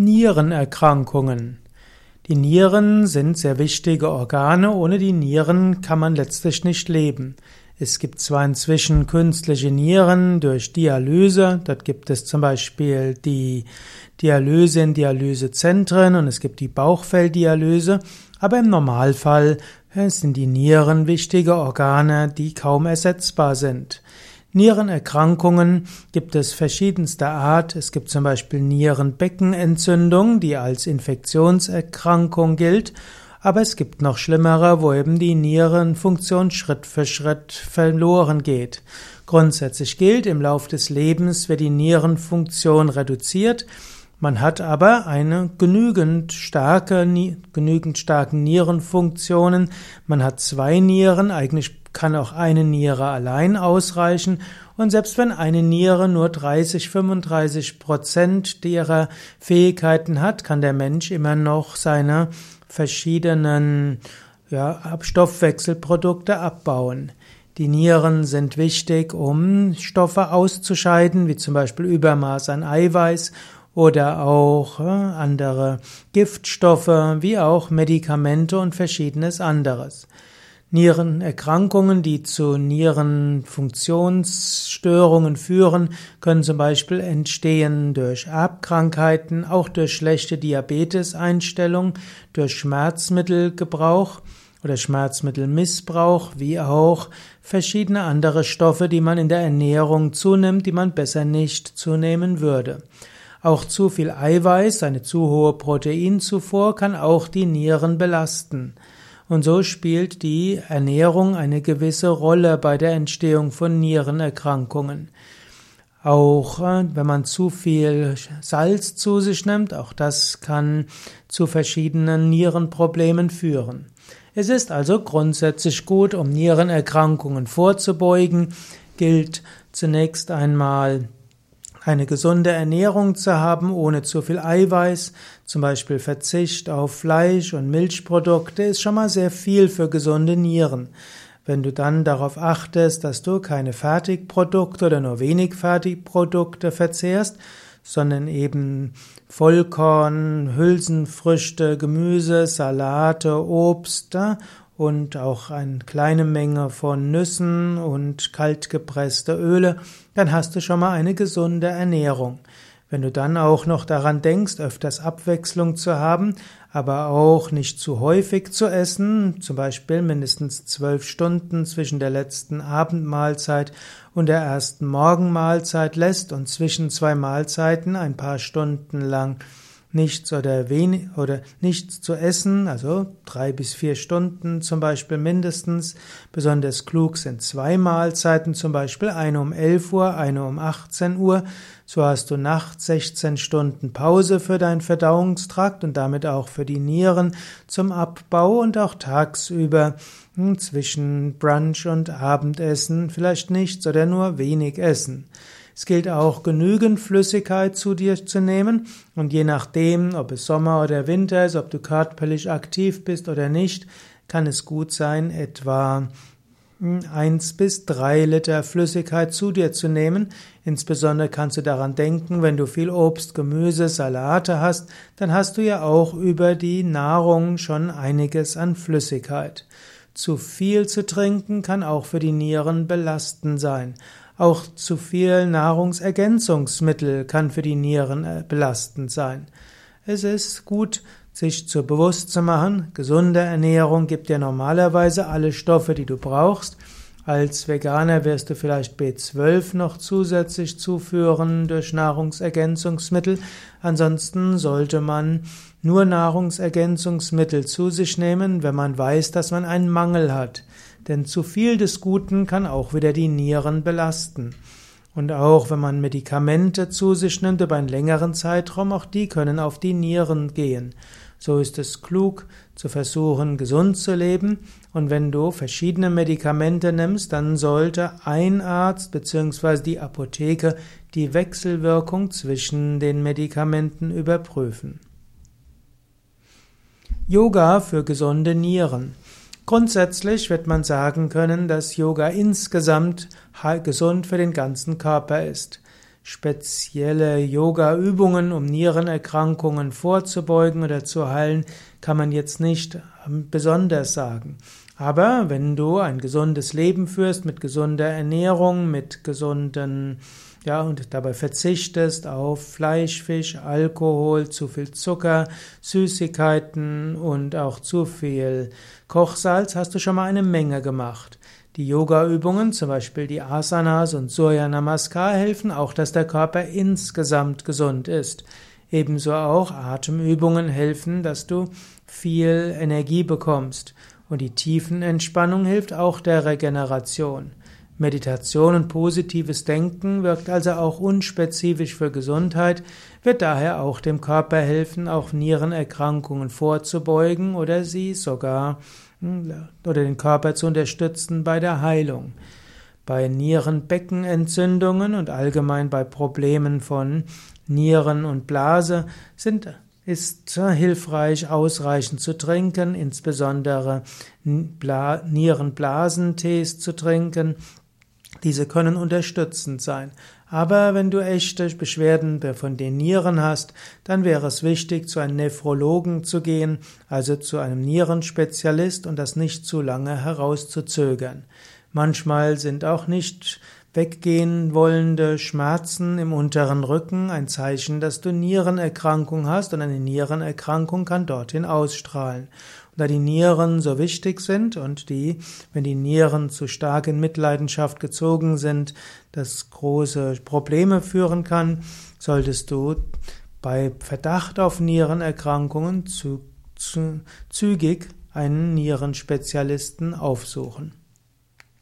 Nierenerkrankungen. Die Nieren sind sehr wichtige Organe. Ohne die Nieren kann man letztlich nicht leben. Es gibt zwar inzwischen künstliche Nieren durch Dialyse. Dort gibt es zum Beispiel die Dialyse in Dialysezentren und es gibt die Bauchfelldialyse. Aber im Normalfall sind die Nieren wichtige Organe, die kaum ersetzbar sind. Nierenerkrankungen gibt es verschiedenster Art. Es gibt zum Beispiel Nierenbeckenentzündung, die als Infektionserkrankung gilt. Aber es gibt noch schlimmere, wo eben die Nierenfunktion Schritt für Schritt verloren geht. Grundsätzlich gilt, im Lauf des Lebens wird die Nierenfunktion reduziert. Man hat aber eine genügend starke, genügend starken Nierenfunktionen. Man hat zwei Nieren, eigentlich kann auch eine Niere allein ausreichen. Und selbst wenn eine Niere nur 30, 35 Prozent ihrer Fähigkeiten hat, kann der Mensch immer noch seine verschiedenen ja, Stoffwechselprodukte abbauen. Die Nieren sind wichtig, um Stoffe auszuscheiden, wie zum Beispiel Übermaß an Eiweiß oder auch äh, andere Giftstoffe, wie auch Medikamente und verschiedenes anderes. Nierenerkrankungen, die zu Nierenfunktionsstörungen führen, können zum Beispiel entstehen durch Erbkrankheiten, auch durch schlechte Diabeteseinstellung, durch Schmerzmittelgebrauch oder Schmerzmittelmissbrauch, wie auch verschiedene andere Stoffe, die man in der Ernährung zunimmt, die man besser nicht zunehmen würde. Auch zu viel Eiweiß, eine zu hohe Proteinzufuhr kann auch die Nieren belasten. Und so spielt die Ernährung eine gewisse Rolle bei der Entstehung von Nierenerkrankungen. Auch äh, wenn man zu viel Salz zu sich nimmt, auch das kann zu verschiedenen Nierenproblemen führen. Es ist also grundsätzlich gut, um Nierenerkrankungen vorzubeugen, gilt zunächst einmal eine gesunde Ernährung zu haben, ohne zu viel Eiweiß, zum Beispiel Verzicht auf Fleisch und Milchprodukte, ist schon mal sehr viel für gesunde Nieren. Wenn du dann darauf achtest, dass du keine Fertigprodukte oder nur wenig Fertigprodukte verzehrst, sondern eben Vollkorn, Hülsenfrüchte, Gemüse, Salate, Obst und auch eine kleine Menge von Nüssen und kaltgepresste Öle, dann hast du schon mal eine gesunde Ernährung. Wenn du dann auch noch daran denkst, öfters Abwechslung zu haben, aber auch nicht zu häufig zu essen, zum Beispiel mindestens zwölf Stunden zwischen der letzten Abendmahlzeit und der ersten Morgenmahlzeit lässt und zwischen zwei Mahlzeiten ein paar Stunden lang nichts oder wenig oder nichts zu essen, also drei bis vier Stunden zum Beispiel mindestens. Besonders klug sind zwei Mahlzeiten, zum Beispiel eine um 11 Uhr, eine um 18 Uhr. So hast du nachts 16 Stunden Pause für deinen Verdauungstrakt und damit auch für die Nieren zum Abbau und auch tagsüber hm, zwischen Brunch und Abendessen vielleicht nichts oder nur wenig essen. Es gilt auch, genügend Flüssigkeit zu dir zu nehmen und je nachdem, ob es Sommer oder Winter ist, ob du körperlich aktiv bist oder nicht, kann es gut sein, etwa hm, eins bis drei Liter Flüssigkeit zu dir zu nehmen. Insbesondere kannst du daran denken, wenn du viel Obst, Gemüse, Salate hast, dann hast du ja auch über die Nahrung schon einiges an Flüssigkeit. Zu viel zu trinken kann auch für die Nieren belastend sein. Auch zu viel Nahrungsergänzungsmittel kann für die Nieren äh, belastend sein. Es ist gut, sich zu bewusst zu machen, gesunde Ernährung gibt dir normalerweise alle Stoffe, die du brauchst. Als Veganer wirst du vielleicht B12 noch zusätzlich zuführen durch Nahrungsergänzungsmittel. Ansonsten sollte man nur Nahrungsergänzungsmittel zu sich nehmen, wenn man weiß, dass man einen Mangel hat. Denn zu viel des Guten kann auch wieder die Nieren belasten. Und auch wenn man Medikamente zu sich nimmt über einen längeren Zeitraum, auch die können auf die Nieren gehen. So ist es klug zu versuchen, gesund zu leben. Und wenn du verschiedene Medikamente nimmst, dann sollte ein Arzt bzw. die Apotheke die Wechselwirkung zwischen den Medikamenten überprüfen. Yoga für gesunde Nieren. Grundsätzlich wird man sagen können, dass Yoga insgesamt gesund für den ganzen Körper ist. spezielle Yoga-Übungen, um Nierenerkrankungen vorzubeugen oder zu heilen, kann man jetzt nicht ähm, besonders sagen. Aber wenn du ein gesundes Leben führst mit gesunder Ernährung, mit gesunden, ja, und dabei verzichtest auf Fleisch, Fisch, Alkohol, zu viel Zucker, Süßigkeiten und auch zu viel Kochsalz, hast du schon mal eine Menge gemacht. Die Yoga-Übungen, zum Beispiel die Asanas und Surya Namaskar, helfen auch, dass der Körper insgesamt gesund ist. Ebenso auch Atemübungen helfen, dass du viel Energie bekommst. Und die Tiefenentspannung hilft auch der Regeneration. Meditation und positives Denken wirkt also auch unspezifisch für Gesundheit, wird daher auch dem Körper helfen, auch Nierenerkrankungen vorzubeugen oder sie sogar hm, oder den Körper zu unterstützen bei der Heilung. Bei Nierenbeckenentzündungen und allgemein bei Problemen von Nieren und Blase sind ist hilfreich, ausreichend zu trinken, insbesondere Nierenblasentees zu trinken. Diese können unterstützend sein. Aber wenn du echte Beschwerden von den Nieren hast, dann wäre es wichtig, zu einem Nephrologen zu gehen, also zu einem Nierenspezialist und das nicht zu lange herauszuzögern. Manchmal sind auch nicht weggehen wollende Schmerzen im unteren Rücken ein Zeichen, dass du Nierenerkrankung hast und eine Nierenerkrankung kann dorthin ausstrahlen. Da die Nieren so wichtig sind und die, wenn die Nieren zu stark in Mitleidenschaft gezogen sind, das große Probleme führen kann, solltest du bei Verdacht auf Nierenerkrankungen zu, zu, zügig einen Nierenspezialisten aufsuchen.